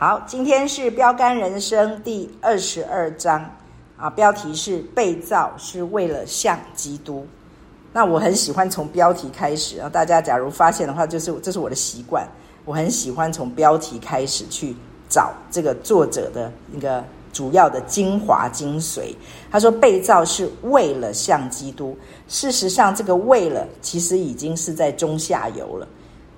好，今天是标杆人生第二十二章啊，标题是被造是为了像基督。那我很喜欢从标题开始啊，大家假如发现的话，就是这是我的习惯，我很喜欢从标题开始去找这个作者的一个主要的精华精髓。他说被造是为了像基督，事实上这个为了其实已经是在中下游了。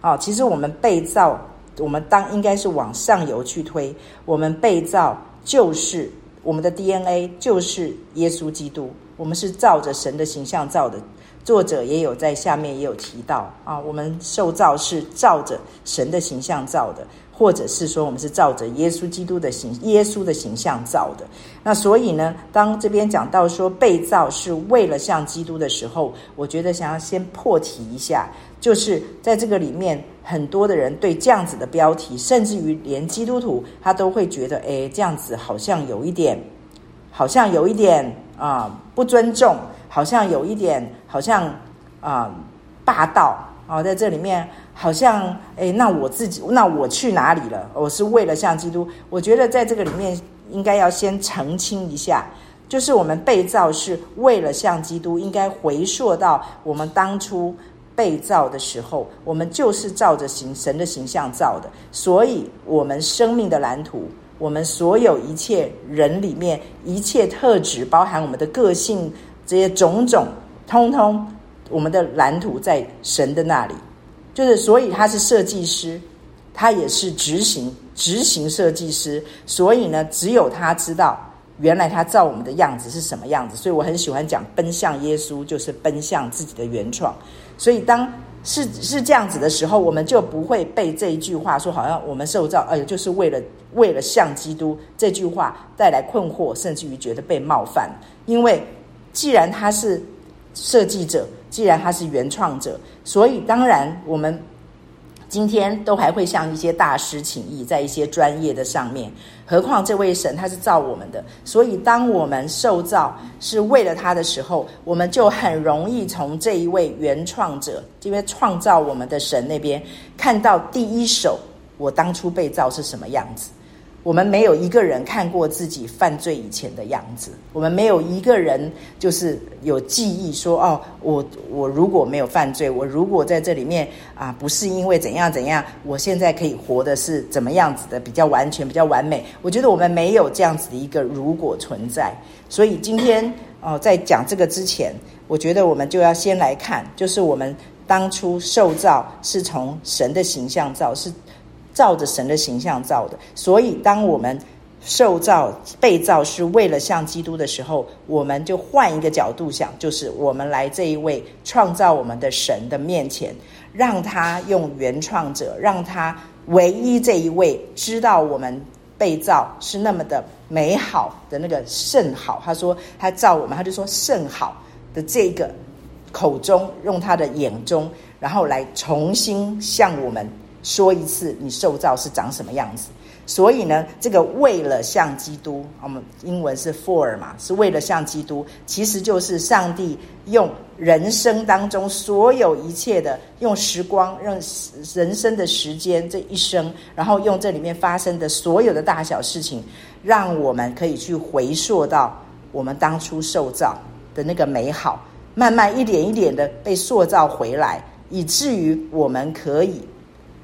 啊，其实我们被造。我们当应该是往上游去推，我们被造就是我们的 DNA 就是耶稣基督，我们是照着神的形象造的。作者也有在下面也有提到啊，我们受造是照着神的形象造的，或者是说我们是照着耶稣基督的形耶稣的形象造的。那所以呢，当这边讲到说被造是为了像基督的时候，我觉得想要先破题一下，就是在这个里面。很多的人对这样子的标题，甚至于连基督徒他都会觉得，哎，这样子好像有一点，好像有一点啊、不尊重，好像有一点，好像啊、霸道啊、哦，在这里面好像，哎，那我自己，那我去哪里了？我是为了像基督，我觉得在这个里面应该要先澄清一下，就是我们被造是为了像基督，应该回溯到我们当初。被造的时候，我们就是照着形神的形象造的，所以，我们生命的蓝图，我们所有一切人里面一切特质，包含我们的个性这些种种，通通，我们的蓝图在神的那里，就是，所以他是设计师，他也是执行执行设计师，所以呢，只有他知道原来他造我们的样子是什么样子，所以我很喜欢讲奔向耶稣，就是奔向自己的原创。所以，当是是这样子的时候，我们就不会被这一句话说，好像我们受造，哎呦，就是为了为了像基督这句话带来困惑，甚至于觉得被冒犯。因为既然他是设计者，既然他是原创者，所以当然我们。今天都还会向一些大师请益，在一些专业的上面，何况这位神他是造我们的，所以当我们受造是为了他的时候，我们就很容易从这一位原创者，这边创造我们的神那边看到第一手，我当初被造是什么样子。我们没有一个人看过自己犯罪以前的样子，我们没有一个人就是有记忆说哦，我我如果没有犯罪，我如果在这里面啊，不是因为怎样怎样，我现在可以活的是怎么样子的，比较完全，比较完美。我觉得我们没有这样子的一个如果存在，所以今天哦，在讲这个之前，我觉得我们就要先来看，就是我们当初受造是从神的形象造是。照着神的形象造的，所以当我们受造、被造是为了像基督的时候，我们就换一个角度想，就是我们来这一位创造我们的神的面前，让他用原创者，让他唯一这一位知道我们被造是那么的美好的那个甚好。他说他造我们，他就说甚好的这个口中，用他的眼中，然后来重新向我们。说一次，你受造是长什么样子？所以呢，这个为了像基督，我们英文是 for 嘛，是为了像基督，其实就是上帝用人生当中所有一切的，用时光，让人生的时间这一生，然后用这里面发生的所有的大小事情，让我们可以去回溯到我们当初受造的那个美好，慢慢一点一点的被塑造回来，以至于我们可以。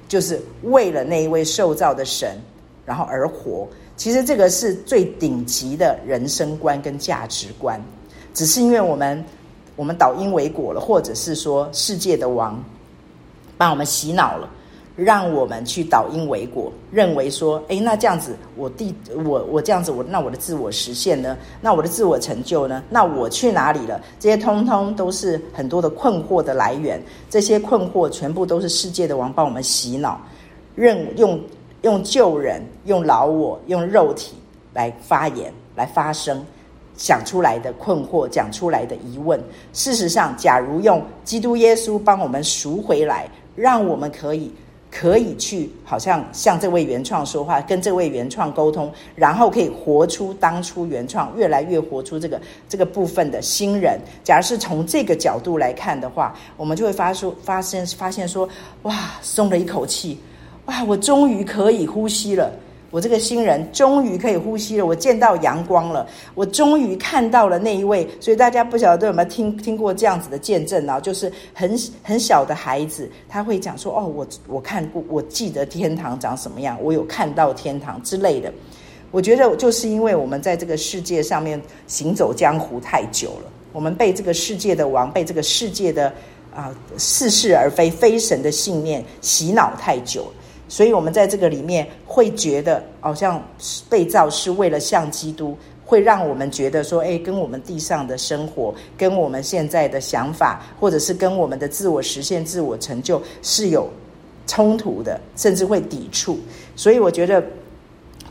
就是为了那一位受造的神，然后而活。其实这个是最顶级的人生观跟价值观，只是因为我们我们倒因为果了，或者是说世界的王把我们洗脑了。让我们去倒因为果，认为说，诶，那这样子，我第我我这样子，我那我的自我实现呢？那我的自我成就呢？那我去哪里了？这些通通都是很多的困惑的来源。这些困惑全部都是世界的王帮我们洗脑，认用用旧人、用老我、用肉体来发言、来发声，想出来的困惑，讲出来的疑问。事实上，假如用基督耶稣帮我们赎回来，让我们可以。可以去，好像向这位原创说话，跟这位原创沟通，然后可以活出当初原创，越来越活出这个这个部分的新人。假如是从这个角度来看的话，我们就会发出发现发现说，哇，松了一口气，哇，我终于可以呼吸了，我这个新人终于可以呼吸了，我见到阳光了，我终于看到了那一位。所以大家不晓得有没有听听过这样子的见证啊？就是很很小的孩子，他会讲说：“哦，我我看过，我记得天堂长什么样，我有看到天堂之类的。”我觉得就是因为我们在这个世界上面行走江湖太久了，我们被这个世界的王，被这个世界的啊似是而非、非神的信念洗脑太久了。所以，我们在这个里面会觉得，好像被造是为了像基督，会让我们觉得说，哎，跟我们地上的生活，跟我们现在的想法，或者是跟我们的自我实现、自我成就是有冲突的，甚至会抵触。所以，我觉得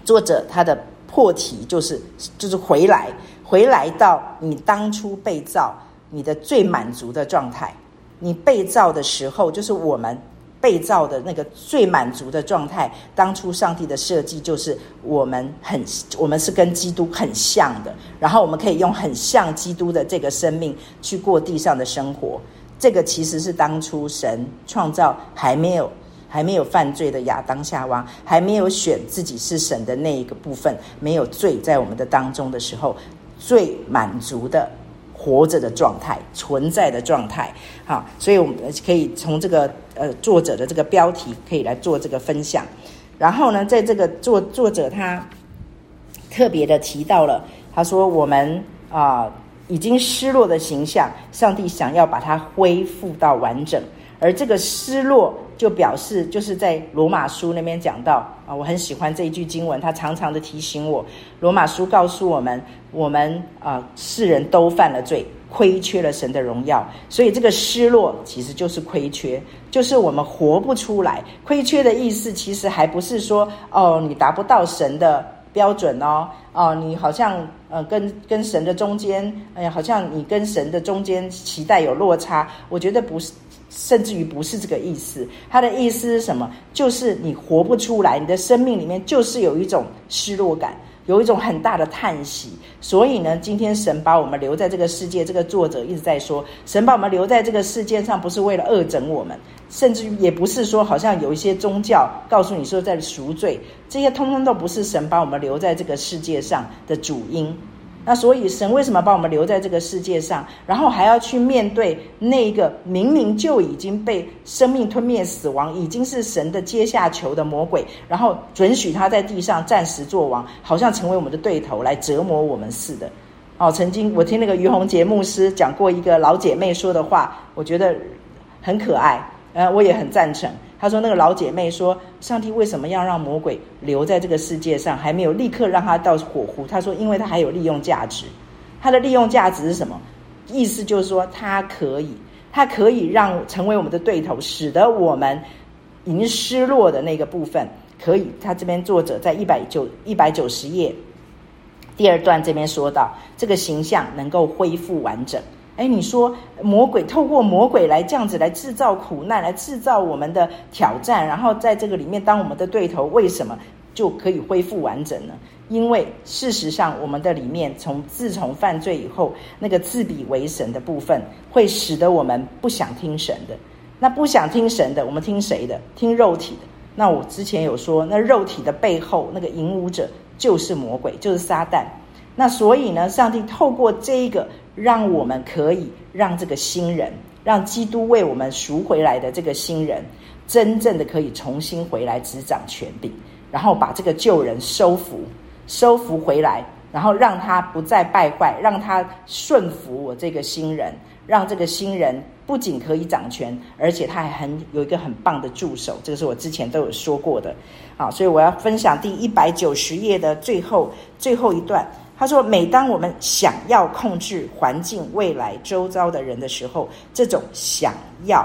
作者他的破题就是，就是回来，回来到你当初被造，你的最满足的状态。你被造的时候，就是我们。被造的那个最满足的状态，当初上帝的设计就是我们很，我们是跟基督很像的，然后我们可以用很像基督的这个生命去过地上的生活。这个其实是当初神创造还没有还没有犯罪的亚当夏娃，还没有选自己是神的那一个部分，没有罪在我们的当中的时候，最满足的。活着的状态，存在的状态，好，所以我们可以从这个呃作者的这个标题可以来做这个分享。然后呢，在这个作作者他特别的提到了，他说我们啊、已经失落的形象，上帝想要把它恢复到完整，而这个失落。就表示就是在罗马书那边讲到啊，我很喜欢这一句经文，他常常的提醒我。罗马书告诉我们，我们啊世人都犯了罪，亏缺了神的荣耀，所以这个失落其实就是亏缺，就是我们活不出来。亏缺的意思其实还不是说哦，你达不到神的标准哦，哦，你好像呃跟跟神的中间，哎呀，好像你跟神的中间期待有落差。我觉得不是。甚至于不是这个意思，他的意思是什么？就是你活不出来，你的生命里面就是有一种失落感，有一种很大的叹息。所以呢，今天神把我们留在这个世界，这个作者一直在说，神把我们留在这个世界上，不是为了恶整我们，甚至于也不是说好像有一些宗教告诉你说在赎罪，这些通通都不是神把我们留在这个世界上的主因。那所以神为什么把我们留在这个世界上，然后还要去面对那个明明就已经被生命吞灭、死亡，已经是神的阶下囚的魔鬼，然后准许他在地上暂时作王，好像成为我们的对头来折磨我们似的。哦，曾经我听那个于洪杰牧师讲过一个老姐妹说的话，我觉得很可爱，呃，我也很赞成。他说：“那个老姐妹说，上帝为什么要让魔鬼留在这个世界上，还没有立刻让他到火湖？他说，因为他还有利用价值。他的利用价值是什么？意思就是说，他可以，他可以让成为我们的对头，使得我们已经失落的那个部分，可以。他这边作者在一百九一百九十页第二段这边说到，这个形象能够恢复完整。”哎，你说魔鬼透过魔鬼来这样子来制造苦难，来制造我们的挑战，然后在这个里面当我们的对头，为什么就可以恢复完整呢？因为事实上，我们的里面从自从犯罪以后，那个自比为神的部分，会使得我们不想听神的。那不想听神的，我们听谁的？听肉体的。那我之前有说，那肉体的背后那个引舞者就是魔鬼，就是撒旦。那所以呢，上帝透过这一个。让我们可以让这个新人，让基督为我们赎回来的这个新人，真正的可以重新回来执掌权柄，然后把这个旧人收服，收服回来，然后让他不再败坏，让他顺服我这个新人，让这个新人不仅可以掌权，而且他还很有一个很棒的助手，这个是我之前都有说过的。好，所以我要分享第一百九十页的最后最后一段。他说：“每当我们想要控制环境、未来、周遭的人的时候，这种想要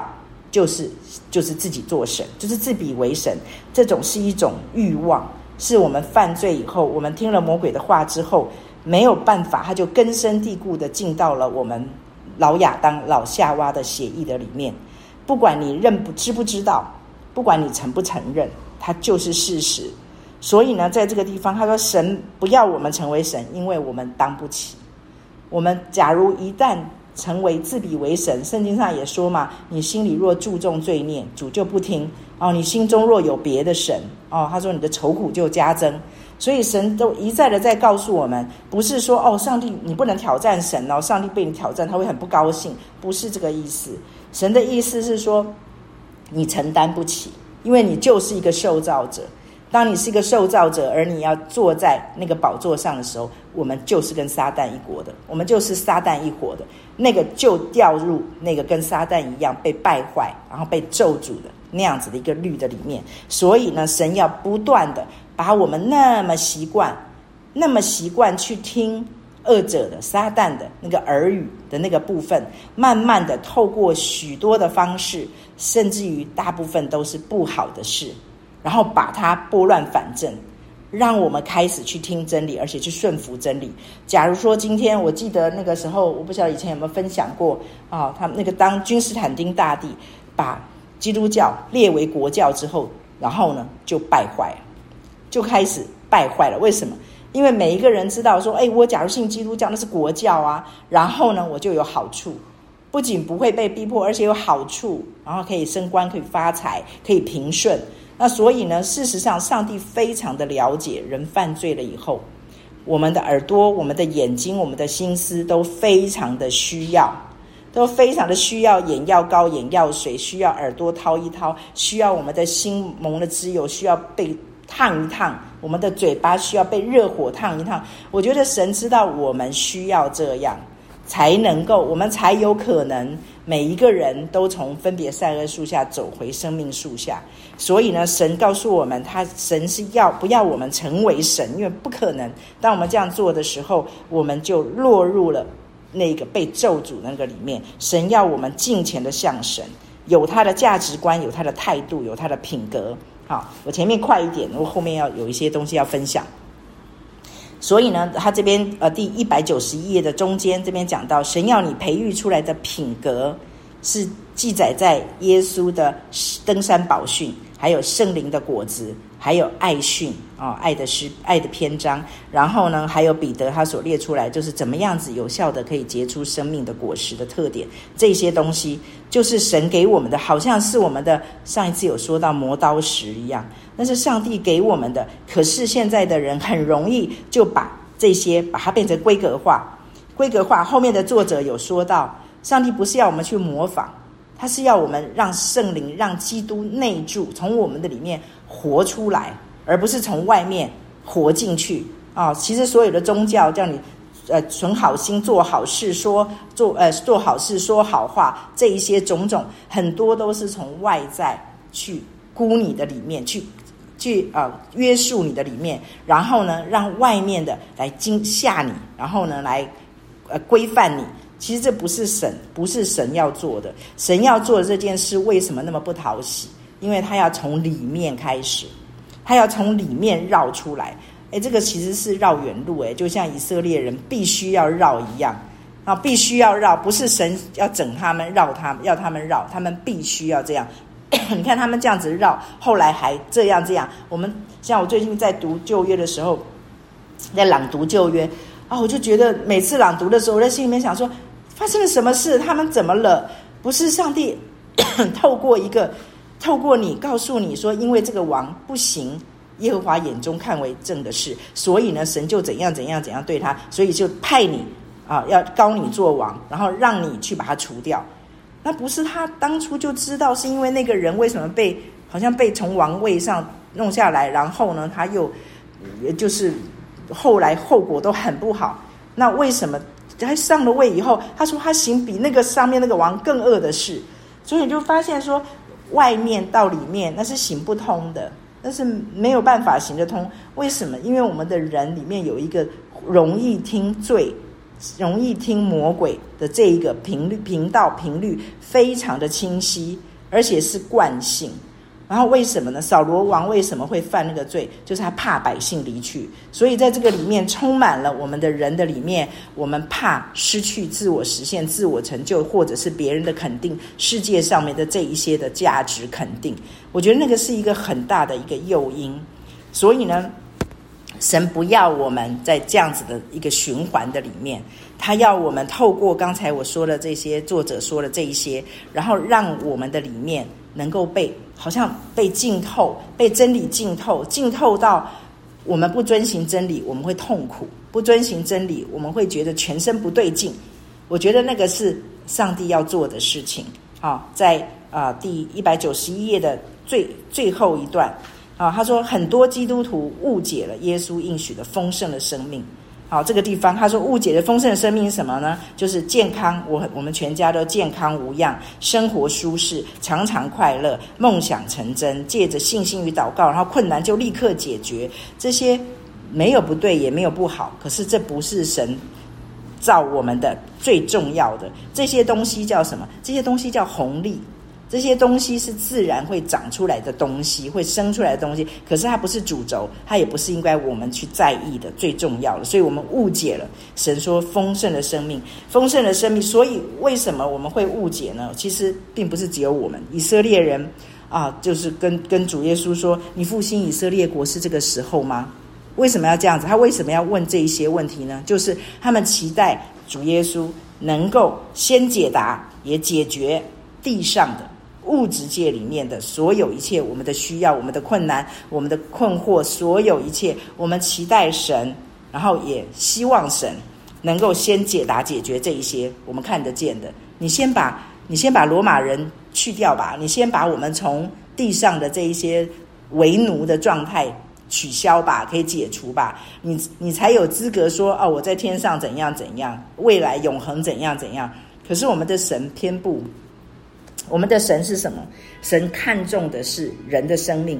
就是就是自己做神，就是自比为神。这种是一种欲望，是我们犯罪以后，我们听了魔鬼的话之后，没有办法，他就根深蒂固的进到了我们老亚当、老夏娃的血液的里面。不管你认不知不知道，不管你承不承认，它就是事实。”所以呢，在这个地方，他说：“神不要我们成为神，因为我们当不起。我们假如一旦成为自比为神。圣经上也说嘛，你心里若注重罪孽，主就不听哦；你心中若有别的神哦，他说你的愁苦就加增。所以神都一再的在告诉我们，不是说哦，上帝你不能挑战神哦，上帝被你挑战他会很不高兴，不是这个意思。神的意思是说，你承担不起，因为你就是一个受造者。当你是一个受造者，而你要坐在那个宝座上的时候，我们就是跟撒旦一国的，我们就是撒旦一伙的，那个就掉入那个跟撒旦一样被败坏，然后被咒诅的那样子的一个律的里面。所以呢，神要不断的。把我们那么习惯，那么习惯去听恶者的撒旦的那个耳语的那个部分，慢慢的透过许多的方式，甚至于大部分都是不好的事，然后把它拨乱反正，让我们开始去听真理，而且去顺服真理。假如说今天，我记得那个时候，我不晓得以前有没有分享过啊，他们那个当君士坦丁大帝把基督教列为国教之后，然后呢就败坏了。就开始败坏了。为什么？因为每一个人知道说，哎，我假如信基督教，那是国教啊。然后呢，我就有好处，不仅不会被逼迫，而且有好处，然后可以升官，可以发财，可以平顺。那所以呢，事实上，上帝非常的了解人犯罪了以后，我们的耳朵、我们的眼睛、我们的心思都非常的需要，都非常的需要眼药膏、眼药水，需要耳朵掏一掏，需要我们的心蒙了脂油，需要被。烫一烫，我们的嘴巴需要被热火烫一烫。我觉得神知道我们需要这样，才能够，我们才有可能每一个人都从分别善恶树下走回生命树下。所以呢，神告诉我们，他神是要不要我们成为神？因为不可能。当我们这样做的时候，我们就落入了那个被咒诅那个里面。神要我们敬虔的向神，有他的价值观，有他的态度，有他的品格。好，我前面快一点，我后面要有一些东西要分享。所以呢，他这边呃第一百九十一页的中间这边讲到，神要你培育出来的品格是记载在耶稣的登山宝训，还有圣灵的果子。还有爱训、哦，爱的诗，爱的篇章。然后呢，还有彼得他所列出来，就是怎么样子有效的可以结出生命的果实的特点。这些东西就是神给我们的，好像是我们的上一次有说到磨刀石一样，那是上帝给我们的。可是现在的人很容易就把这些把它变成规格化，规格化。后面的作者有说到，上帝不是要我们去模仿。他是要我们让圣灵、让基督内住，从我们的里面活出来，而不是从外面活进去啊、其实所有的宗教叫你呃存好心、做好事、说做呃做好事、说好话，这一些种种很多都是从外在去箍你的里面去去、呃、约束你的里面，然后呢让外面的来惊吓你，然后呢来呃规范你。其实这不是神，不是神要做的。神要做的这件事，为什么那么不讨喜？因为他要从里面开始，他要从里面绕出来。诶，这个其实是绕远路，诶，就像以色列人必须要绕一样啊，必须要绕，不是神要整他们，绕他们，要他们绕，他们必须要这样。你看他们这样子绕，后来还这样这样。我们像我最近在读旧约的时候，在朗读旧约啊，我就觉得每次朗读的时候，我在心里面想说。发生了什么事？他们怎么了？不是上帝 透过一个，透过你告诉你说，因为这个王不行，耶和华眼中看为正的事，所以呢，神就怎样怎样怎样对他，所以就派你啊，要高你做王，然后让你去把他除掉。那不是他当初就知道，是因为那个人为什么被好像被从王位上弄下来，然后呢，他又就是后来后果都很不好。那为什么？他上了位以后，他说他行比那个上面那个王更恶的事，所以你就发现说，外面到里面那是行不通的，那是没有办法行得通。为什么？因为我们的人里面有一个容易听罪、容易听魔鬼的这一个频率频道频率非常的清晰，而且是惯性。然后为什么呢？扫罗王为什么会犯那个罪？就是他怕百姓离去，所以在这个里面充满了我们的人的里面，我们怕失去自我实现、自我成就，或者是别人的肯定，世界上面的这一些的价值肯定。我觉得那个是一个很大的一个诱因。所以呢，神不要我们在这样子的一个循环的里面，他要我们透过刚才我说的这些作者说的这一些，然后让我们的里面能够被好像被浸透，被真理浸透，浸透到我们不遵行真理，我们会痛苦；不遵行真理，我们会觉得全身不对劲。我觉得那个是上帝要做的事情。好，在啊、第一百九十一页的最最后一段。啊，他说很多基督徒误解了耶稣应许的丰盛的生命。好，这个地方他说误解的丰盛的生命是什么呢？就是健康，我我们全家都健康无恙，生活舒适，常常快乐，梦想成真，借着信心与祷告，然后困难就立刻解决。这些没有不对，也没有不好，可是这不是神造我们的最重要的。这些东西叫什么？这些东西叫红利。这些东西是自然会长出来的东西，会生出来的东西。可是它不是主轴，它也不是应该我们去在意的最重要的。所以我们误解了神说丰盛的生命，丰盛的生命。所以为什么我们会误解呢？其实并不是只有我们以色列人啊，就是跟跟主耶稣说：“你复兴以色列国是这个时候吗？”为什么要这样子？他为什么要问这一些问题呢？就是他们期待主耶稣能够先解答，也解决地上的。物质界里面的所有一切，我们的需要、我们的困难、我们的困惑，所有一切，我们期待神，然后也希望神能够先解答、解决这一些我们看得见的。你先把，你先把罗马人去掉吧，你先把我们从地上的这一些为奴的状态取消吧，可以解除吧，你你才有资格说哦，我在天上怎样怎样，未来永恒怎样怎样。可是我们的神偏不。我们的神是什么？神看重的是人的生命，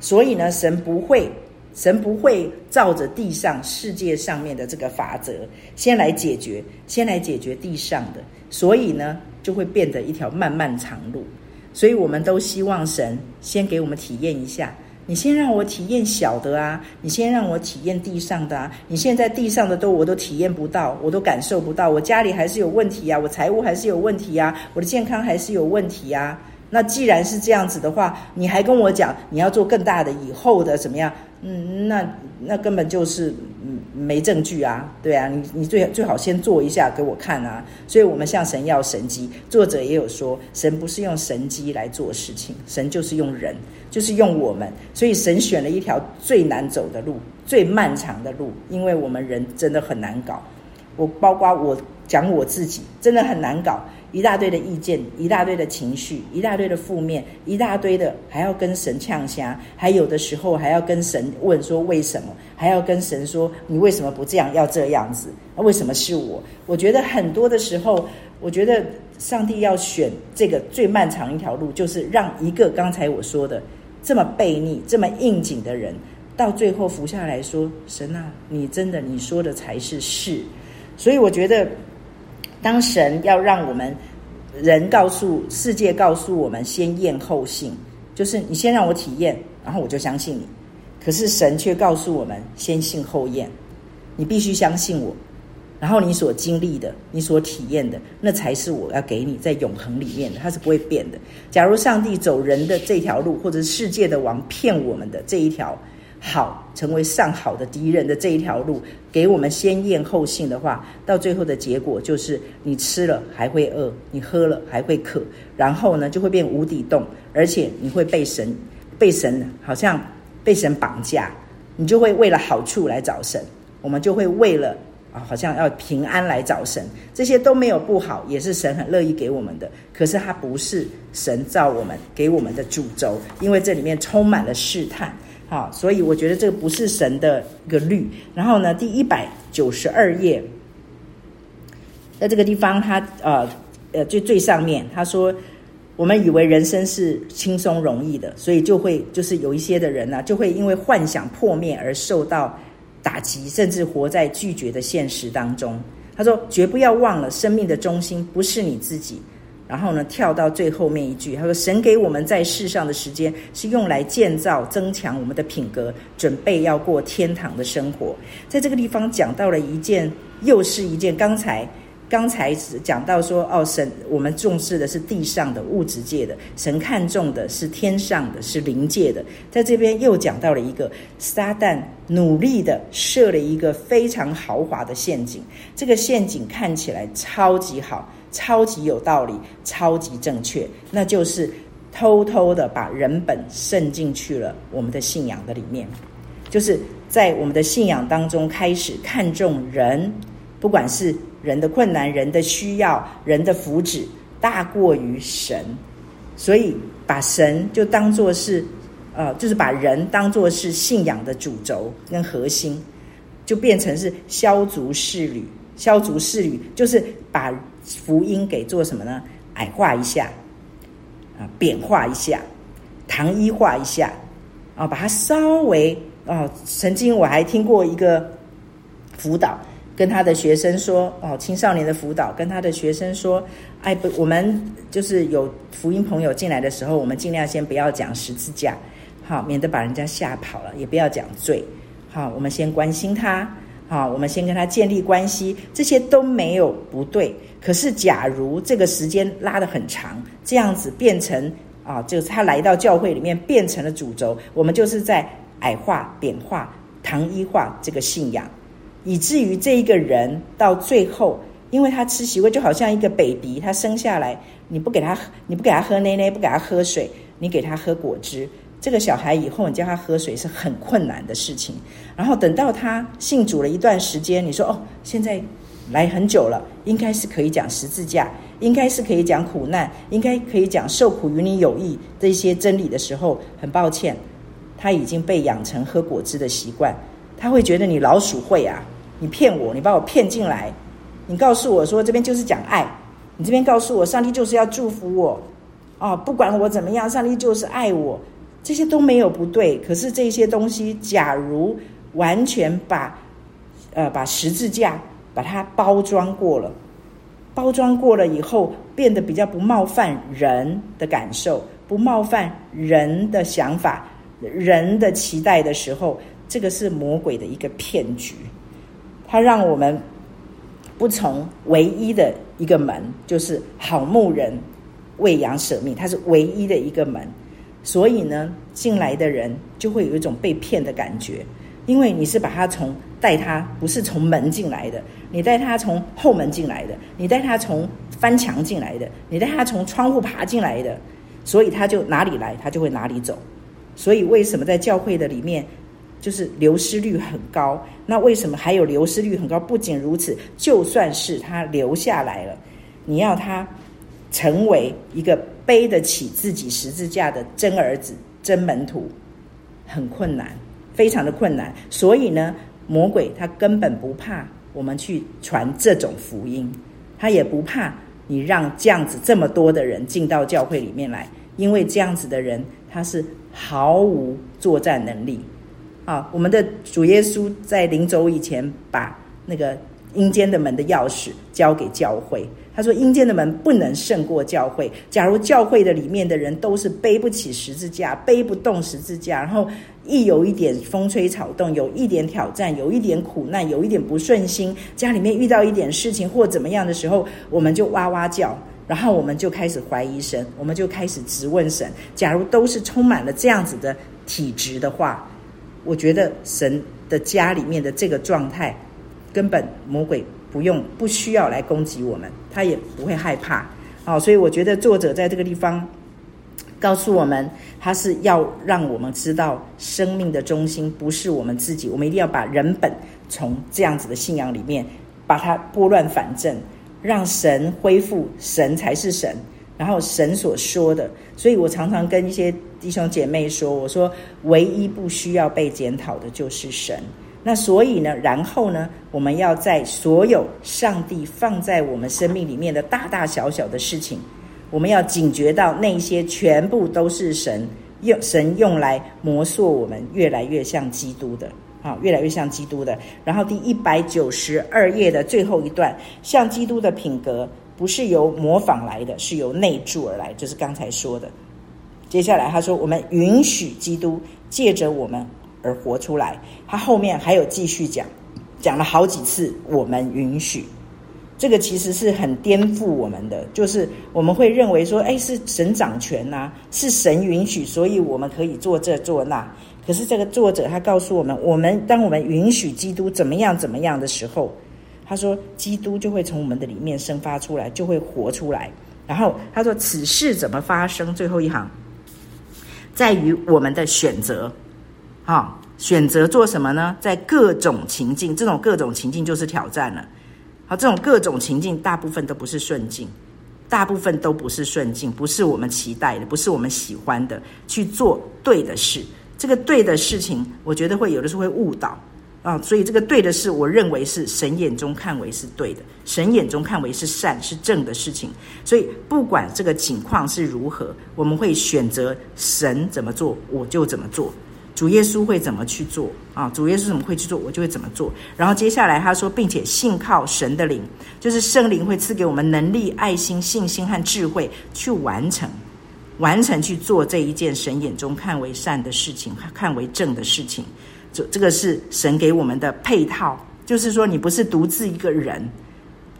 所以呢，神不会，神不会照着地上世界上面的这个法则先来解决，先来解决地上的，所以呢，就会变得一条漫漫长路。所以我们都希望神先给我们体验一下。你先让我体验小的啊，你先让我体验地上的啊。你现在地上的都我都体验不到，我都感受不到。我家里还是有问题啊，我财务还是有问题啊，我的健康还是有问题啊。那既然是这样子的话，你还跟我讲你要做更大的以后的怎么样？嗯，那那根本就是嗯没证据啊，对啊，你你最最好先做一下给我看啊。所以我们向神要神机，作者也有说，神不是用神机来做事情，神就是用人。就是用我们，所以神选了一条最难走的路，最漫长的路，因为我们人真的很难搞。我包括我讲我自己，真的很难搞，一大堆的意见，一大堆的情绪，一大堆的负面，一大堆的还要跟神呛瞎，还有的时候还要跟神问说为什么，还要跟神说你为什么不这样，要这样子？那为什么是我？我觉得很多的时候，我觉得上帝要选这个最漫长一条路，就是让一个刚才我说的。这么悖逆、这么应景的人，到最后服下来说：“神啊，你真的你说的才是是。”所以我觉得，当神要让我们人告诉世界，告诉我们先验后信，就是你先让我体验，然后我就相信你。可是神却告诉我们先信后验，你必须相信我。然后你所经历的，你所体验的，那才是我要给你在永恒里面的，它是不会变的。假如上帝走人的这条路，或者是世界的王骗我们的这一条好，成为上好的敌人的这一条路，给我们先验后信的话，到最后的结果就是你吃了还会饿，你喝了还会渴，然后呢就会变无底洞，而且你会被神被神好像被神绑架，你就会为了好处来找神，我们就会为了。啊，好像要平安来找神，这些都没有不好，也是神很乐意给我们的。可是它不是神造我们给我们的主轴，因为这里面充满了试探。好，所以我觉得这个不是神的一个律。然后呢，第一百九十二页，在这个地方他，呃呃最最上面他说，我们以为人生是轻松容易的，所以就会就是有一些的人呢、就会因为幻想破灭而受到。打击，甚至活在拒绝的现实当中。他说：“绝不要忘了，生命的中心不是你自己。”然后呢，跳到最后面一句，他说：“神给我们在世上的时间，是用来建造、增强我们的品格，准备要过天堂的生活。”在这个地方讲到了一件，又是一件刚才刚才讲到说，哦，神我们重视的是地上的物质界的，神看重的是天上的，是灵界的。在这边又讲到了一个撒旦努力的设了一个非常豪华的陷阱，这个陷阱看起来超级好，超级有道理，超级正确，那就是偷偷的把人本渗进去了我们的信仰的里面，就是在我们的信仰当中开始看重人，不管是。人的困难、人的需要、人的福祉大过于神，所以把神就当作是，呃，就是把人当作是信仰的主轴跟核心，就变成是削足适履。消足适履就是把福音给做什么呢？矮化一下，啊，扁化一下，糖衣化一下，啊，把它稍微啊，曾经我还听过一个辅导。跟他的学生说哦，青少年的辅导跟他的学生说，哎不，我们就是有福音朋友进来的时候，我们尽量先不要讲十字架，好，免得把人家吓跑了；也不要讲罪，好，我们先关心他，啊，我们先跟他建立关系，这些都没有不对。可是，假如这个时间拉得很长，这样子变成啊，就是他来到教会里面变成了主轴，我们就是在矮化、扁化、糖衣化这个信仰。以至于这一个人到最后，因为他吃习惯，就好像一个 baby，他生下来，你不给他，你不给他喝奶奶，不给他喝水，你给他喝果汁，这个小孩以后你叫他喝水是很困难的事情。然后等到他信主了一段时间，你说哦，现在来很久了，应该是可以讲十字架，应该是可以讲苦难，应该可以讲受苦与你有益这些真理的时候，很抱歉，他已经被养成喝果汁的习惯。他会觉得你老鼠会啊，你骗我，你把我骗进来，你告诉我说这边就是讲爱，你这边告诉我上帝就是要祝福我，哦，不管我怎么样，上帝就是爱我，这些都没有不对。可是这些东西，假如完全把呃把十字架把它包装过了，包装过了以后，变得比较不冒犯人的感受，不冒犯人的想法，人的期待的时候。这个是魔鬼的一个骗局，它让我们不从唯一的一个门，就是好牧人为羊舍命，它是唯一的一个门，所以呢，进来的人就会有一种被骗的感觉，因为你是把他从带他不是从门进来的，你带他从后门进来的，你带他从翻墙进来的，你带他从窗户爬进来的，所以他就哪里来，他就会哪里走，所以为什么在教会的里面？就是流失率很高，那为什么还有流失率很高？不仅如此，就算是他留下来了，你要他成为一个背得起自己十字架的真儿子、真门徒，很困难，非常的困难。所以呢，魔鬼他根本不怕我们去传这种福音，他也不怕你让这样子这么多的人进到教会里面来，因为这样子的人他是毫无作战能力。啊，我们的主耶稣在临走以前，把那个阴间的门的钥匙交给教会。他说：“阴间的门不能胜过教会。假如教会的里面的人都是背不起十字架，背不动十字架，然后一有一点风吹草动，有一点挑战，有一点苦难，有一点不顺心，家里面遇到一点事情或怎么样的时候，我们就哇哇叫，然后我们就开始怀疑神，我们就开始质问神。假如都是充满了这样子的体质的话。”我觉得神的家里面的这个状态，根本魔鬼不用不需要来攻击我们，他也不会害怕。好，所以我觉得作者在这个地方告诉我们，他是要让我们知道，生命的中心不是我们自己，我们一定要把人本从这样子的信仰里面把它拨乱反正，让神恢复，神才是神。然后神所说的，所以我常常跟一些弟兄姐妹说：“我说，唯一不需要被检讨的就是神。那所以呢，然后呢，我们要在所有上帝放在我们生命里面的大大小小的事情，我们要警觉到那些全部都是神用神用来磨塑我们，越来越像基督的啊，越来越像基督的。然后第一百九十二页的最后一段，像基督的品格。”不是由模仿来的，是由内住而来，就是刚才说的。接下来他说：“我们允许基督借着我们而活出来。”他后面还有继续讲，讲了好几次“我们允许”。这个其实是很颠覆我们的，就是我们会认为说，哎，是神掌权呐、是神允许，所以我们可以做这做那。可是这个作者他告诉我们，我们当我们允许基督怎么样怎么样的时候，他说基督就会从我们的里面生发出来，就会活出来。然后他说此事怎么发生？最后一行，在于我们的选择，啊，选择做什么呢？在各种情境，这种各种情境就是挑战了。好，这种各种情境大部分都不是顺境，大部分都不是顺境，不是我们期待的，不是我们喜欢的，去做对的事。这个对的事情，我觉得会有的时候会误导啊，所以这个对的事，我认为是神眼中看为是对的，神眼中看为是善是正的事情。所以不管这个情况是如何，我们会选择神怎么做，我就怎么做。主耶稣会怎么去做啊？主耶稣怎么会去做，我就会怎么做。然后接下来他说，并且信靠神的灵，就是圣灵会赐给我们能力、爱心、信心和智慧去完成。完成去做这一件神眼中看为善的事情，看为正的事情，这这个是神给我们的配套。就是说，你不是独自一个人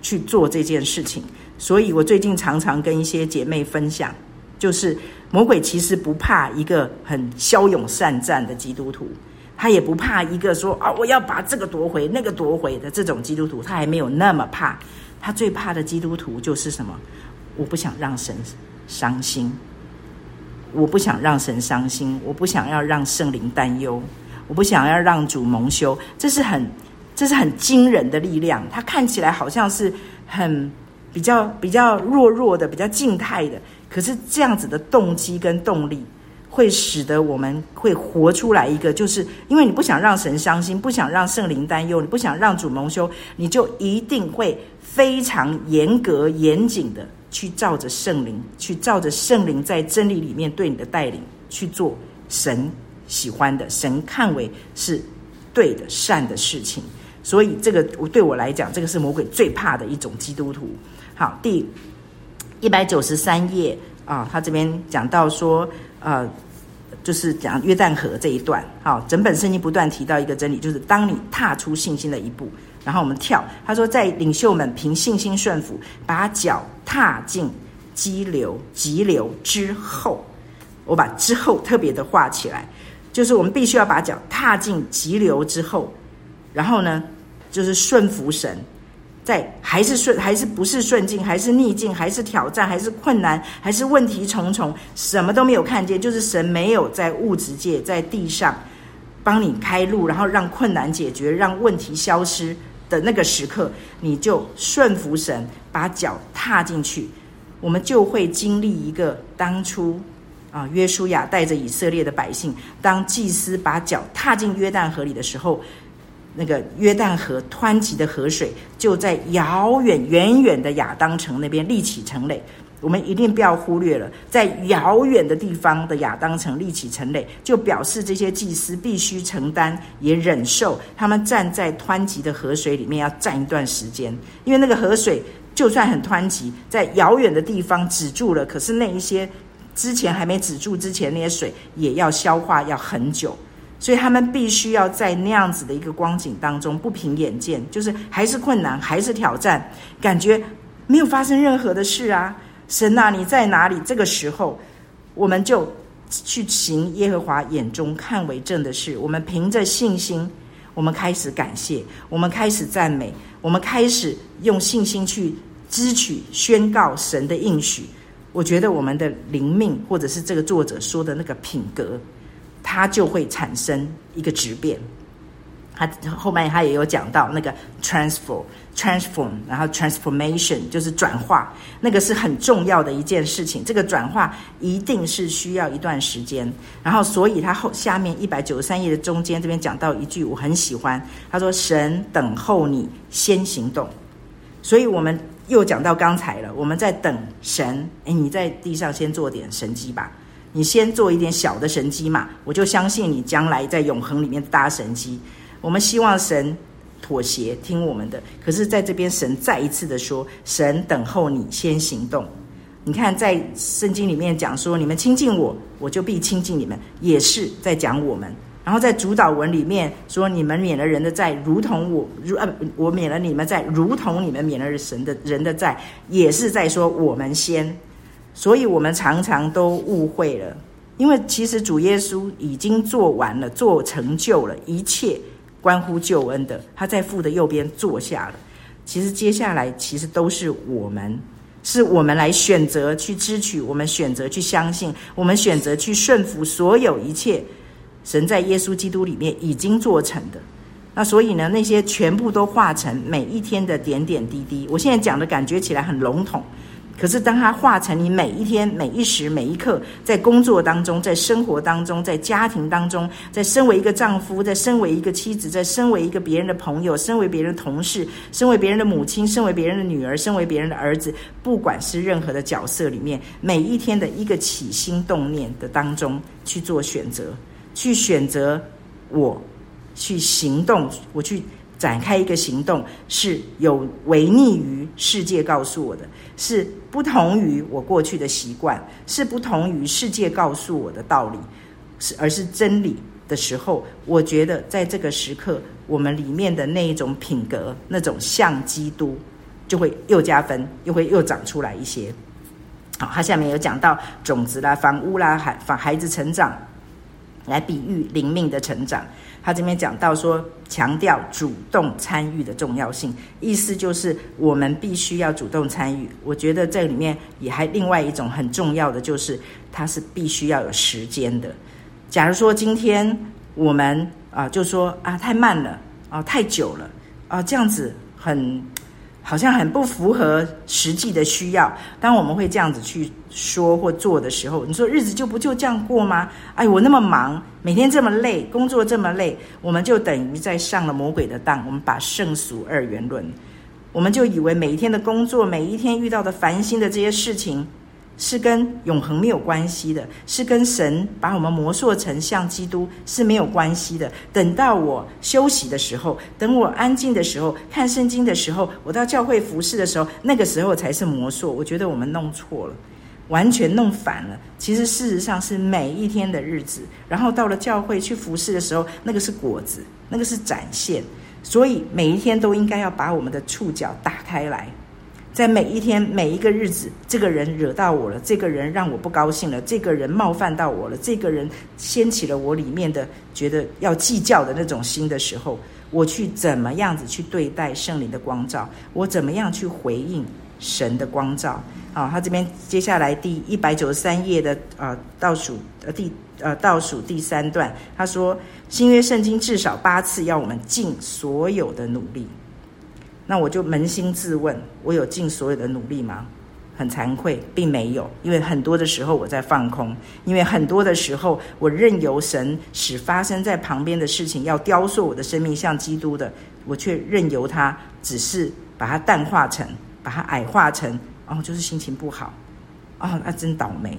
去做这件事情。所以我最近常常跟一些姐妹分享，就是魔鬼其实不怕一个很骁勇善战的基督徒，他也不怕一个说啊，我要把这个夺回，那个夺回的这种基督徒，他还没有那么怕。他最怕的基督徒就是什么？我不想让神伤心。我不想让神伤心，我不想要让圣灵担忧，我不想要让主蒙羞。这是很，这是很惊人的力量。他看起来好像是很比较比较弱弱的、比较静态的，可是这样子的动机跟动力，会使得我们会活出来一个，就是因为你不想让神伤心，不想让圣灵担忧，你不想让主蒙羞，你就一定会非常严格严谨的。去照着圣灵，去照着圣灵在真理里面对你的带领去做神喜欢的、神看为是对的、善的事情。所以这个对我来讲，这个是魔鬼最怕的一种基督徒。好，第一百九十三页啊，他这边讲到说，呃，就是讲约旦河这一段。好，整本圣经不断提到一个真理，就是当你踏出信心的一步。然后我们跳，他说，在领袖们凭信心顺服，把脚踏进激流急流之后，我把之后特别的画起来，就是我们必须要把脚踏进急流之后，然后呢，就是顺服神，在还是顺还是不是顺境，还是逆境，还是挑战，还是困难，还是问题重重，什么都没有看见，就是神没有在物质界在地上帮你开路，然后让困难解决，让问题消失。的那个时刻，你就顺服神，把脚踏进去，我们就会经历一个当初啊，约书亚带着以色列的百姓，当祭司把脚踏进约旦河里的时候，那个约旦河湍急的河水就在遥远远远的亚当城那边立起成垒。我们一定不要忽略了，在遥远的地方的亚当城立起城垒，就表示这些祭司必须承担，也忍受他们站在湍急的河水里面要站一段时间，因为那个河水就算很湍急，在遥远的地方止住了，可是那一些之前还没止住之前那些水也要消化要很久，所以他们必须要在那样子的一个光景当中不凭眼见，就是还是困难，还是挑战，感觉没有发生任何的事啊。神啊，你在哪里？这个时候，我们就去行耶和华眼中看为正的事。我们凭着信心，我们开始感谢，我们开始赞美，我们开始用信心去支取、宣告神的应许。我觉得我们的灵命，或者是这个作者说的那个品格，它就会产生一个质变。他后面他也有讲到那个 transform transform，然后 transformation 就是转化，那个是很重要的一件事情。这个转化一定是需要一段时间。然后，所以他后下面一百九十三页的中间这边讲到一句我很喜欢，他说：“神等候你先行动。”所以我们又讲到刚才了，我们在等神。诶，你在地上先做点神迹吧，你先做一点小的神机嘛，我就相信你将来在永恒里面搭神机。我们希望神妥协，听我们的。可是，在这边，神再一次的说：“神等候你先行动。”你看，在圣经里面讲说：“你们亲近我，我就必亲近你们。”也是在讲我们。然后在主祷文里面说：“你们免了人的债，如同我如呃，我免了你们债，如同你们免了神的人的债，也是在说我们先。”所以，我们常常都误会了，因为其实主耶稣已经做完了，做成就了一切关乎救恩的，他在父的右边坐下了。其实接下来其实都是我们，是我们来选择去支取，我们选择去相信，我们选择去顺服所有一切。神在耶稣基督里面已经做成的，那所以呢，那些全部都化成每一天的点点滴滴。我现在讲的感觉起来很笼统，可是当它化成你每一天、每一时、每一刻，在工作当中，在生活当中，在家庭当中，在身为一个丈夫，在身为一个妻子，在身为一个别人的朋友，身为别人的同事，身为别人的母亲，身为别人的女儿，身为别人的儿子，不管是任何的角色里面，每一天的一个起心动念的当中去做选择。去选择我，去行动，我去展开一个行动，是有违逆于世界告诉我的，是不同于我过去的习惯，是不同于世界告诉我的道理，是而是真理的时候，我觉得在这个时刻，我们里面的那一种品格，那种像基督，就会又加分，又会又长出来一些。好，他下面有讲到种子啦、房屋啦、孩房孩子成长。来比喻灵命的成长，他这边讲到说，强调主动参与的重要性，意思就是我们必须要主动参与。我觉得这里面也还另外一种很重要的，就是它是必须要有时间的。假如说今天我们啊、就说啊太慢了啊、太久了啊、这样子很。好像很不符合实际的需要。当我们会这样子去说或做的时候，你说日子就不就这样过吗？哎，我那么忙，每天这么累，工作这么累，我们就等于在上了魔鬼的当。我们把圣俗二元论，我们就以为每一天的工作，每一天遇到的烦心的这些事情。是跟永恒没有关系的，是跟神把我们磨塑成像基督是没有关系的。等到我休息的时候，等我安静的时候，看圣经的时候，我到教会服侍的时候，那个时候才是磨塑。我觉得我们弄错了，完全弄反了。其实事实上是每一天的日子，然后到了教会去服侍的时候，那个是果子，那个是展现。所以每一天都应该要把我们的触角打开来。在每一天每一个日子，这个人惹到我了，这个人让我不高兴了，这个人冒犯到我了，这个人掀起了我里面的觉得要计较的那种心的时候，我去怎么样子去对待圣灵的光照？我怎么样去回应神的光照？啊，他这边接下来第一百九十三页的呃倒数呃第呃倒数第三段，他说新约圣经至少八次要我们尽所有的努力。那我就扪心自问，我有尽所有的努力吗？很惭愧，并没有，因为很多的时候我在放空，因为很多的时候我任由神使发生在旁边的事情，要雕塑我的生命像基督的，我却任由他只是把它淡化成，把它矮化成，哦，就是心情不好，哦，那真倒霉，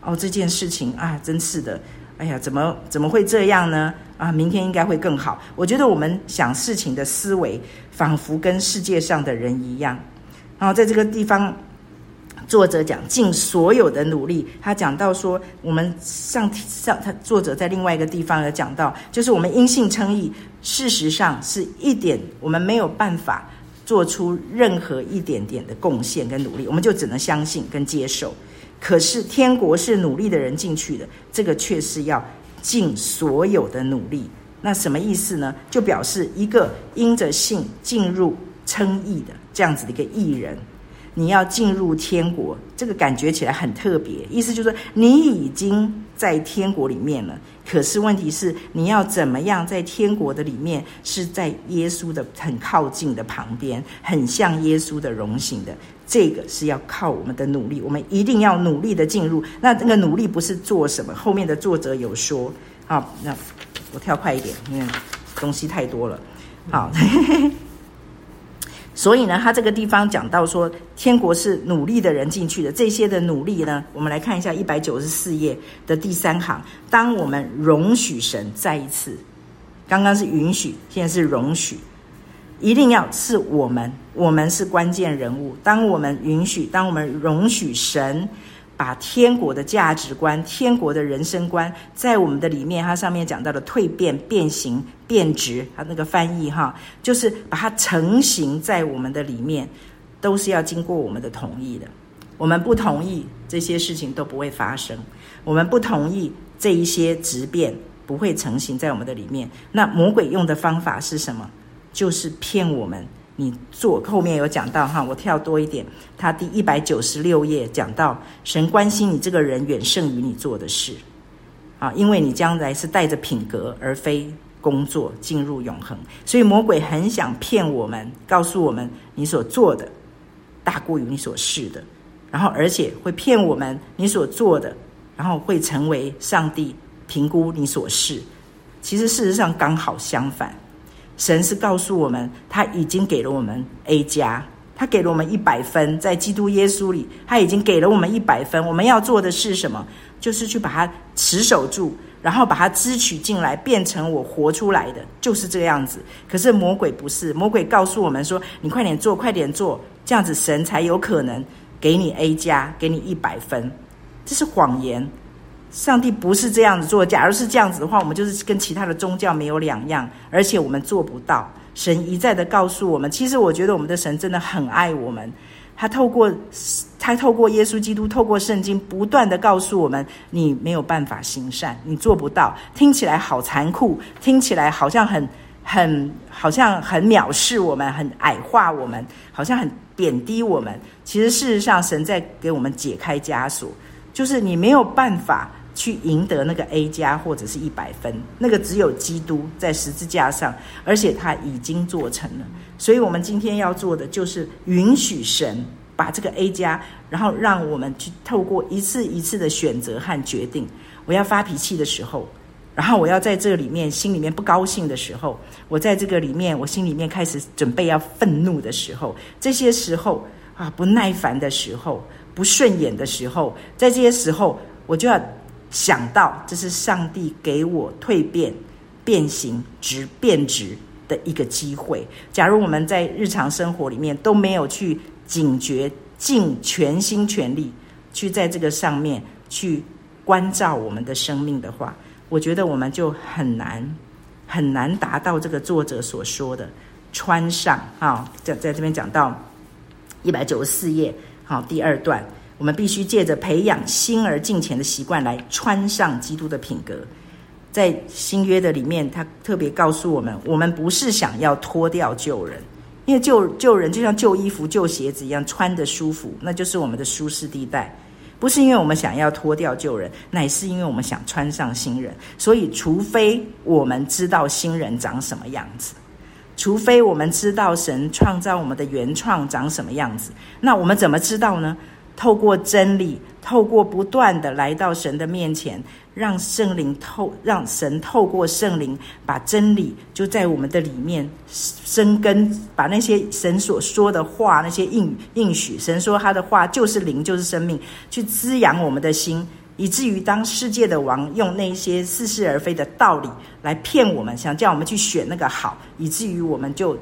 哦，这件事情啊，真是的。哎呀，怎么怎么会这样呢？啊，明天应该会更好。我觉得我们想事情的思维，仿佛跟世界上的人一样。然后在这个地方，作者讲尽所有的努力。他讲到说，我们上上他作者在另外一个地方有讲到，就是我们因信称义，事实上是一点我们没有办法做出任何一点点的贡献跟努力，我们就只能相信跟接受。可是天国是努力的人进去的，这个却是要尽所有的努力。那什么意思呢？就表示一个因着信进入称义的这样子的一个义人，你要进入天国，这个感觉起来很特别。意思就是说，你已经在天国里面了。可是问题是，你要怎么样在天国的里面，是在耶稣的很靠近的旁边，很像耶稣的荣行的。这个是要靠我们的努力，我们一定要努力的进入。那那个努力不是做什么，后面的作者有说，好，那我跳快一点，因为东西太多了。好，所以呢，他这个地方讲到说，天国是努力的人进去的。这些的努力呢，我们来看一下一百九十四页的第三行。当我们容许神再一次，刚刚是允许，现在是容许。一定要是我们，我们是关键人物。当我们允许，当我们容许神把天国的价值观、天国的人生观，在我们的里面，它上面讲到的蜕变、变形、变质，它那个翻译哈，就是把它成型在我们的里面，都是要经过我们的同意的。我们不同意这些事情都不会发生，我们不同意这一些质变不会成型在我们的里面。那魔鬼用的方法是什么？就是骗我们。你做后面有讲到哈，我跳多一点，他第一百九十六页讲到，神关心你这个人远胜于你做的事，啊，因为你将来是带着品格而非工作进入永恒，所以魔鬼很想骗我们，告诉我们你所做的大过于你所示的，然后而且会骗我们你所做的，然后会成为上帝评估你所示，其实事实上刚好相反。神是告诉我们，他已经给了我们 A 加，他给了我们一百分，在基督耶稣里，他已经给了我们一百分。我们要做的是什么？就是去把它持守住，然后把它支取进来，变成我活出来的，就是这个样子。可是魔鬼不是，魔鬼告诉我们说：“你快点做，快点做，这样子神才有可能给你 A 加，给你一百分。”这是谎言。上帝不是这样子做。假如是这样子的话，我们就是跟其他的宗教没有两样，而且我们做不到。神一再的告诉我们，其实我觉得我们的神真的很爱我们。他透过他透过耶稣基督，透过圣经，不断的告诉我们：你没有办法行善，你做不到。听起来好残酷，听起来好像很很好像很藐视我们，很矮化我们，好像很贬低我们。其实事实上，神在给我们解开枷锁，就是你没有办法。去赢得那个 A 加或者是一百分，那个只有基督在十字架上，而且他已经做成了。所以，我们今天要做的就是允许神把这个 A 加，然后让我们去透过一次一次的选择和决定。我要发脾气的时候，然后我要在这里面心里面不高兴的时候，我在这个里面我心里面开始准备要愤怒的时候，这些时候啊，不耐烦的时候，不顺眼的时候，在这些时候，我就要。想到这是上帝给我蜕变、变形、质变质的一个机会。假如我们在日常生活里面都没有去警觉、尽全心全力去在这个上面去关照我们的生命的话，我觉得我们就很难很难达到这个作者所说的穿上啊。在在这边讲到一百九十四页，好，第二段。我们必须借着培养心而敬虔的习惯来穿上基督的品格。在新约的里面，他特别告诉我们：我们不是想要脱掉旧人，因为旧旧人就像旧衣服、旧鞋子一样穿得舒服，那就是我们的舒适地带。不是因为我们想要脱掉旧人，乃是因为我们想穿上新人。所以，除非我们知道新人长什么样子，除非我们知道神创造我们的原创长什么样子，那我们怎么知道呢？透过真理，透过不断的来到神的面前，让圣灵透，让神透过圣灵把真理就在我们的里面生根，把那些神所说的话，那些应应许，神说他的话就是灵，就是生命，去滋养我们的心，以至于当世界的王用那些似是而非的道理来骗我们，想叫我们去选那个好，以至于我们就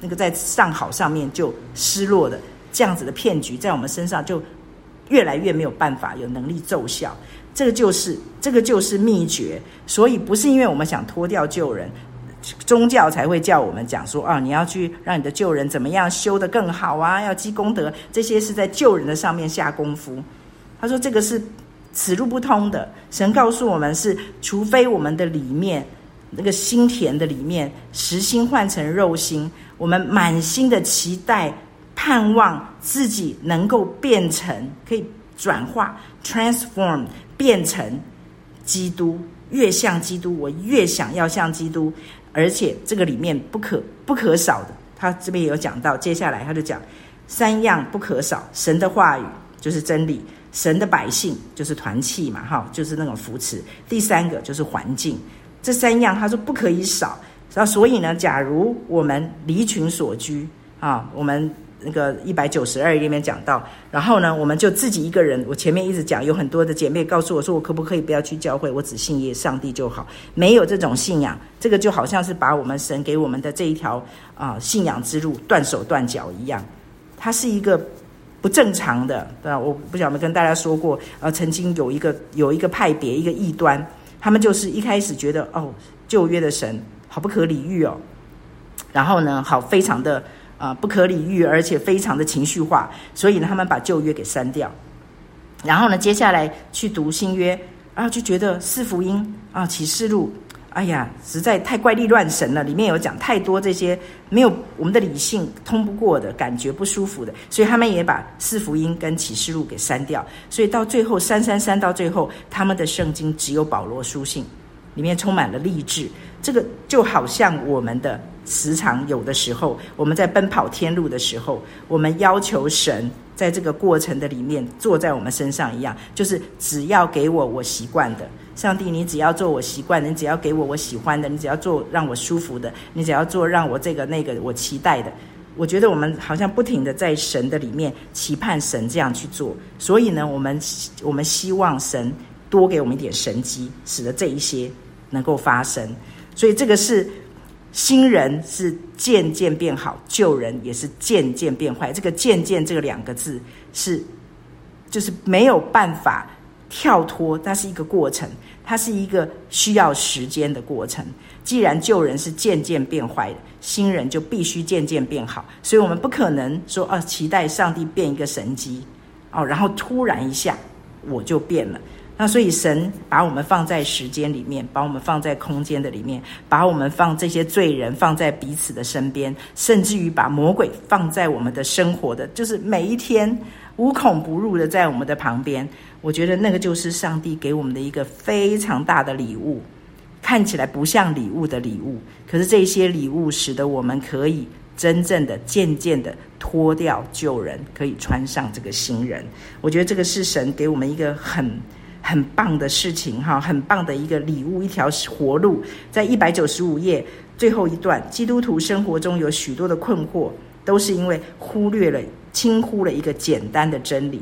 那个在上好上面就失落的。这样子的骗局在我们身上就越来越没有办法有能力奏效，这个就是这个就是秘诀。所以不是因为我们想脱掉旧人，宗教才会叫我们讲说啊，你要去让你的旧人怎么样修得更好啊，要积功德，这些是在旧人的上面下功夫。他说这个是此路不通的。神告诉我们是，除非我们的里面那个心田的里面实心换成肉心，我们满心的期待。盼望自己能够变成，可以转化 （transform） 变成基督，越像基督，我越想要像基督。而且这个里面不可不可少的，他这边有讲到。接下来他就讲三样不可少：神的话语就是真理，神的百姓就是团契嘛，哈，就是那种扶持。第三个就是环境，这三样他说不可以少。那所以呢，假如我们离群所居啊，我们。那个一百九十二页里面讲到，然后呢，我们就自己一个人。我前面一直讲，有很多的姐妹告诉我说，我可不可以不要去教会，我只信耶上帝就好。没有这种信仰，这个就好像是把我们神给我们的这一条啊信仰之路断手断脚一样。它是一个不正常的，对吧？我不晓得跟大家说过，呃，曾经有一个有一个派别，一个异端，他们就是一开始觉得哦，旧约的神好不可理喻哦，然后呢，好非常的 啊、不可理喻，而且非常的情绪化，所以呢，他们把旧约给删掉，然后呢，接下来去读新约，然后就觉得四福音啊启示录。哎呀，实在太怪力乱神了！里面有讲太多这些没有我们的理性通不过的感觉不舒服的，所以他们也把四福音跟启示录给删掉。所以到最后删删删，到最后他们的圣经只有保罗书信，里面充满了励志。这个就好像我们的时常有的时候，我们在奔跑天路的时候，我们要求神在这个过程的里面坐在我们身上一样，就是只要给我我习惯的。上帝，你只要做我习惯的，你只要给我我喜欢的，你只要做让我舒服的，你只要做让我这个那个我期待的。我觉得我们好像不停的在神的里面期盼神这样去做，所以呢，我们我们希望神多给我们一点神机，使得这一些能够发生。所以这个是新人是渐渐变好，旧人也是渐渐变坏。这个“渐渐”这个两个字是就是没有办法。跳脱，它是一个过程，它是一个需要时间的过程。既然旧人是渐渐变坏的，新人就必须渐渐变好。所以，我们不可能说，啊，期待上帝变一个神机，哦，然后突然一下我就变了。那所以，神把我们放在时间里面，把我们放在空间的里面，把我们放这些罪人放在彼此的身边，甚至于把魔鬼放在我们的生活的，就是每一天无孔不入的在我们的旁边。我觉得那个就是上帝给我们的一个非常大的礼物，看起来不像礼物的礼物，可是这些礼物使得我们可以真正的、渐渐的脱掉旧人，可以穿上这个新人。我觉得这个是神给我们一个很很棒的事情，哈，很棒的一个礼物，一条活路。在一百九十五页最后一段，基督徒生活中有许多的困惑，都是因为忽略了、轻忽了一个简单的真理。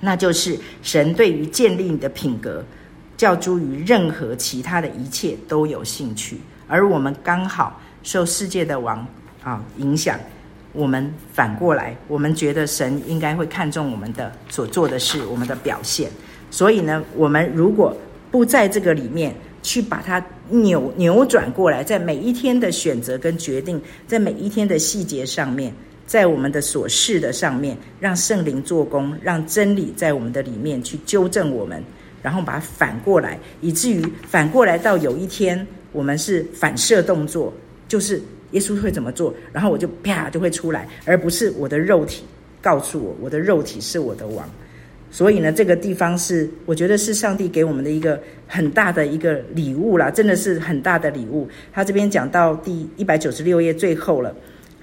那就是神对于建立你的品格，较诸于任何其他的一切都有兴趣，而我们刚好受世界的王啊影响，我们反过来，我们觉得神应该会看重我们的所做的事，我们的表现。所以呢，我们如果不在这个里面去把它扭扭转过来，在每一天的选择跟决定，在每一天的细节上面。在我们的所事的上面，让圣灵做工，让真理在我们的里面去纠正我们，然后把它反过来，以至于反过来到有一天，我们是反射动作，就是耶稣会怎么做，然后我就啪就会出来，而不是我的肉体告诉我，我的肉体是我的王。所以呢，这个地方是我觉得是上帝给我们的一个很大的一个礼物啦，真的是很大的礼物。他这边讲到第一百九十六页最后了。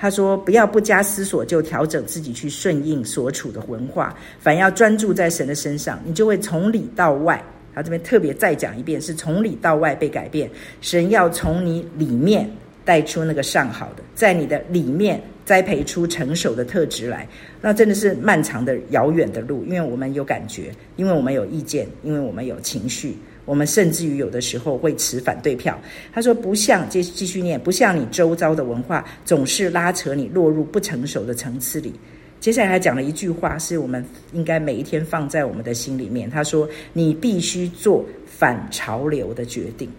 他说：“不要不加思索就调整自己去顺应所处的文化，反要专注在神的身上，你就会从里到外。他这边特别再讲一遍，是从里到外被改变。神要从你里面带出那个上好的，在你的里面栽培出成熟的特质来。那真的是漫长的遥远的路，因为我们有感觉，因为我们有意见，因为我们有情绪。”我们甚至于有的时候会持反对票。他说：“不像，继继续念，不像你周遭的文化总是拉扯你落入不成熟的层次里。”接下来还讲了一句话，是我们应该每一天放在我们的心里面。他说：“你必须做反潮流的决定。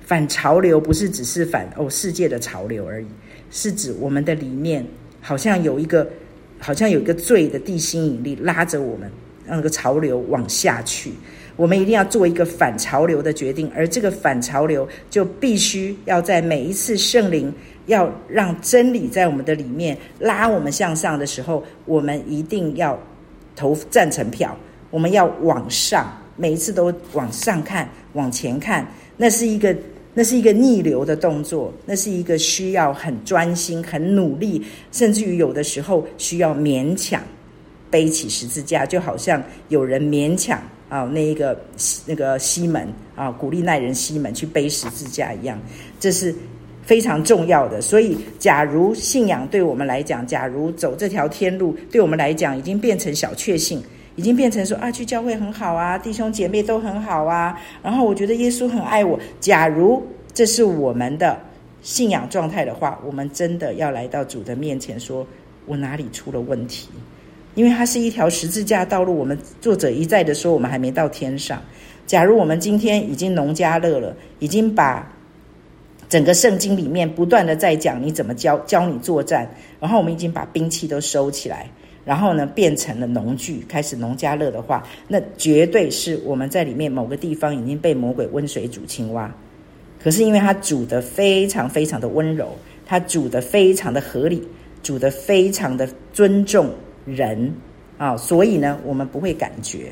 反潮流不是只是反哦世界的潮流而已，是指我们的里面好像有一个，好像有一个罪的地心引力拉着我们，让那个潮流往下去。”我们一定要做一个反潮流的决定，而这个反潮流就必须要在每一次圣灵要让真理在我们的里面拉我们向上的时候，我们一定要投赞成票。我们要往上，每一次都往上看，往前看。那是一个，那是一个逆流的动作，那是一个需要很专心、很努力，甚至于有的时候需要勉强背起十字架，就好像有人勉强。啊，那一个那个西门啊，古利奈人西门去背十字架一样，这是非常重要的。所以，假如信仰对我们来讲，假如走这条天路对我们来讲已经变成小确幸，已经变成说啊，去教会很好啊，弟兄姐妹都很好啊，然后我觉得耶稣很爱我。假如这是我们的信仰状态的话，我们真的要来到主的面前说，我哪里出了问题？因为它是一条十字架道路。我们作者一再的说，我们还没到天上。假如我们今天已经农家乐了，已经把整个圣经里面不断的在讲你怎么教教你作战，然后我们已经把兵器都收起来，然后呢变成了农具，开始农家乐的话，那绝对是我们在里面某个地方已经被魔鬼温水煮青蛙。可是因为它煮的非常非常的温柔，它煮的非常的合理，煮的非常的尊重人啊，所以呢，我们不会感觉。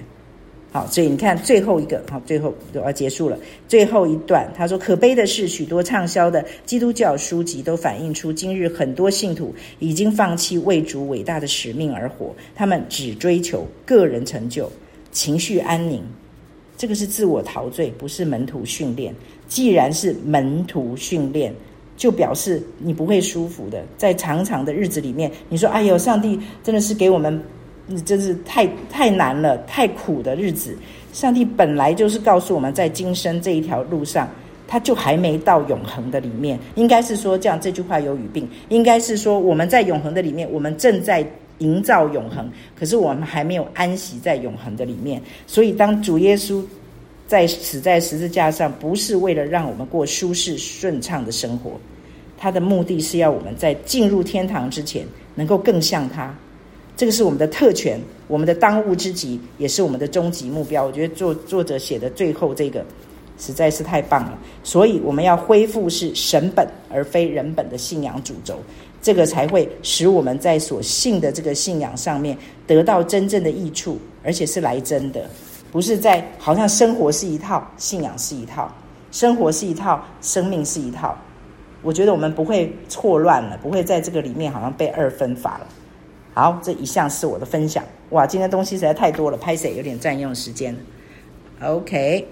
好，所以你看最后一个，好，最后都要结束了。最后一段，他说：“可悲的是，许多畅销的基督教书籍都反映出，今日很多信徒已经放弃为主伟大的使命而活，他们只追求个人成就、情绪安宁。这个是自我陶醉，不是门徒训练。既然是门徒训练，就表示你不会舒服的。在长长的日子里面，你说：‘哎呦，上帝真的是给我们。’”你真是太太难了，太苦的日子。上帝本来就是告诉我们在今生这一条路上，他就还没到永恒的里面。应该是说这样，这句话有语病。应该是说我们在永恒的里面，我们正在营造永恒，可是我们还没有安息在永恒的里面。所以，当主耶稣在死在十字架上，不是为了让我们过舒适顺畅的生活，他的目的是要我们在进入天堂之前，能够更像他。这个是我们的特权，我们的当务之急，也是我们的终极目标。我觉得作作者写的最后这个实在是太棒了。所以我们要恢复是神本而非人本的信仰主轴，这个才会使我们在所信的这个信仰上面得到真正的益处，而且是来真的，不是在好像生活是一套，信仰是一套，生活是一套，生命是一套。我觉得我们不会错乱了，不会在这个里面好像被二分法了。好，这一项是我的分享。哇，今天东西实在太多了，拍摄有点占用时间。OK。